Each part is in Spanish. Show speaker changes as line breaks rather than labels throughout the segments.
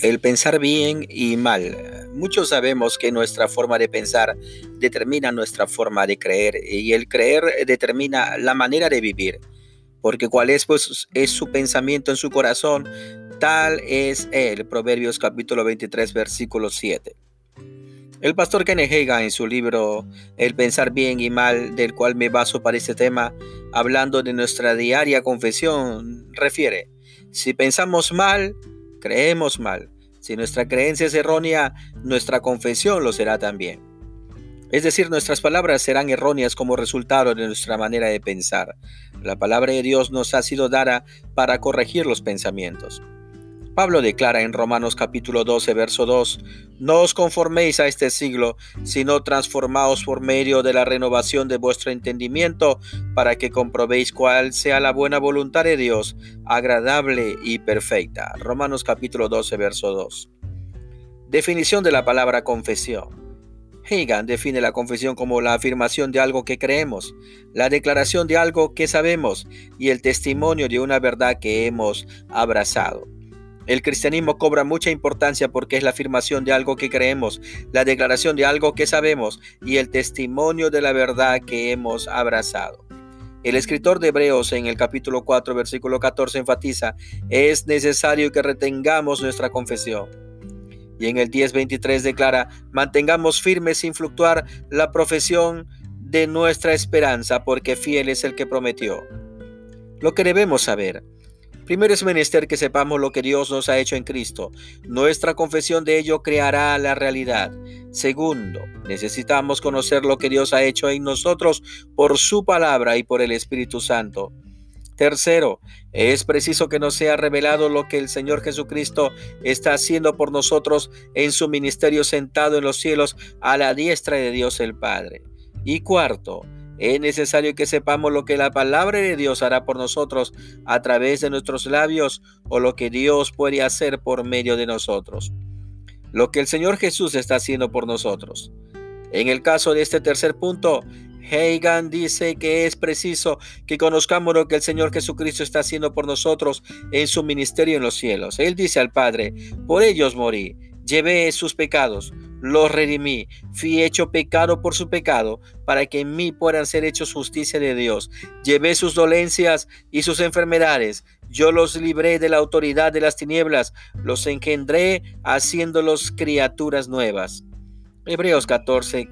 El pensar bien y mal. Muchos sabemos que nuestra forma de pensar determina nuestra forma de creer y el creer determina la manera de vivir. Porque cuál es, pues, es su pensamiento en su corazón, tal es él. Proverbios capítulo 23, versículo 7. El pastor Kenneth Hagan en su libro El pensar bien y mal, del cual me baso para este tema, hablando de nuestra diaria confesión, refiere, si pensamos mal, creemos mal. Si nuestra creencia es errónea, nuestra confesión lo será también. Es decir, nuestras palabras serán erróneas como resultado de nuestra manera de pensar. La palabra de Dios nos ha sido dada para corregir los pensamientos. Pablo declara en Romanos capítulo 12, verso 2, No os conforméis a este siglo, sino transformaos por medio de la renovación de vuestro entendimiento, para que comprobéis cuál sea la buena voluntad de Dios, agradable y perfecta. Romanos capítulo 12, verso 2. Definición de la palabra confesión. Hagan define la confesión como la afirmación de algo que creemos, la declaración de algo que sabemos y el testimonio de una verdad que hemos abrazado. El cristianismo cobra mucha importancia porque es la afirmación de algo que creemos, la declaración de algo que sabemos y el testimonio de la verdad que hemos abrazado. El escritor de Hebreos en el capítulo 4, versículo 14 enfatiza, es necesario que retengamos nuestra confesión. Y en el 10.23 declara, mantengamos firmes sin fluctuar la profesión de nuestra esperanza, porque fiel es el que prometió. Lo que debemos saber Primero es menester que sepamos lo que Dios nos ha hecho en Cristo. Nuestra confesión de ello creará la realidad. Segundo, necesitamos conocer lo que Dios ha hecho en nosotros por su palabra y por el Espíritu Santo. Tercero, es preciso que nos sea revelado lo que el Señor Jesucristo está haciendo por nosotros en su ministerio sentado en los cielos a la diestra de Dios el Padre. Y cuarto, es necesario que sepamos lo que la palabra de Dios hará por nosotros a través de nuestros labios o lo que Dios puede hacer por medio de nosotros. Lo que el Señor Jesús está haciendo por nosotros. En el caso de este tercer punto, Hagan dice que es preciso que conozcamos lo que el Señor Jesucristo está haciendo por nosotros en su ministerio en los cielos. Él dice al Padre, por ellos morí, llevé sus pecados, los redimí, fui hecho pecado por su pecado, para que en mí puedan ser hechos justicia de Dios. Llevé sus dolencias y sus enfermedades, yo los libré de la autoridad de las tinieblas, los engendré haciéndolos criaturas nuevas. Hebreos 14,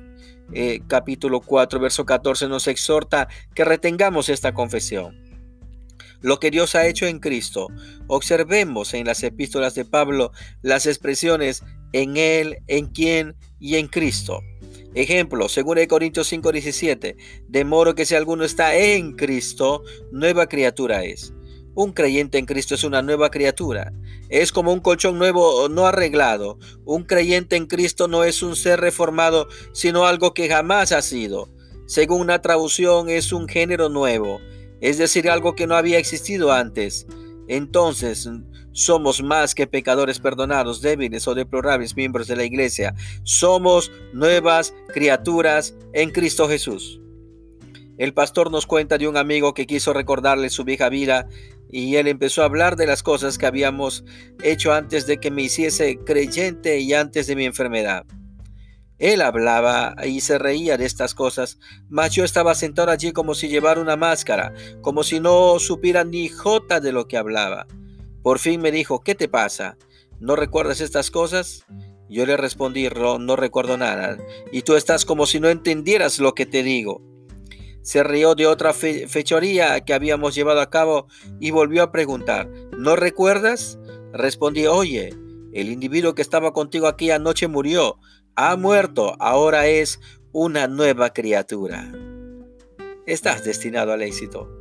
eh, capítulo 4, verso 14 nos exhorta que retengamos esta confesión lo que Dios ha hecho en Cristo. Observemos en las epístolas de Pablo las expresiones en Él, en quien y en Cristo. Ejemplo, según Corintios 5:17, de modo que si alguno está en Cristo, nueva criatura es. Un creyente en Cristo es una nueva criatura. Es como un colchón nuevo no arreglado. Un creyente en Cristo no es un ser reformado, sino algo que jamás ha sido. Según una traducción, es un género nuevo es decir, algo que no había existido antes. Entonces, somos más que pecadores perdonados, débiles o deplorables miembros de la iglesia. Somos nuevas criaturas en Cristo Jesús. El pastor nos cuenta de un amigo que quiso recordarle su vieja vida y él empezó a hablar de las cosas que habíamos hecho antes de que me hiciese creyente y antes de mi enfermedad. Él hablaba y se reía de estas cosas, mas yo estaba sentado allí como si llevara una máscara, como si no supiera ni jota de lo que hablaba. Por fin me dijo, ¿qué te pasa? ¿No recuerdas estas cosas? Yo le respondí, no, no recuerdo nada, y tú estás como si no entendieras lo que te digo. Se rió de otra fechoría que habíamos llevado a cabo y volvió a preguntar, ¿no recuerdas? Respondí, oye, el individuo que estaba contigo aquí anoche murió, ha muerto, ahora es una nueva criatura. Estás destinado al éxito.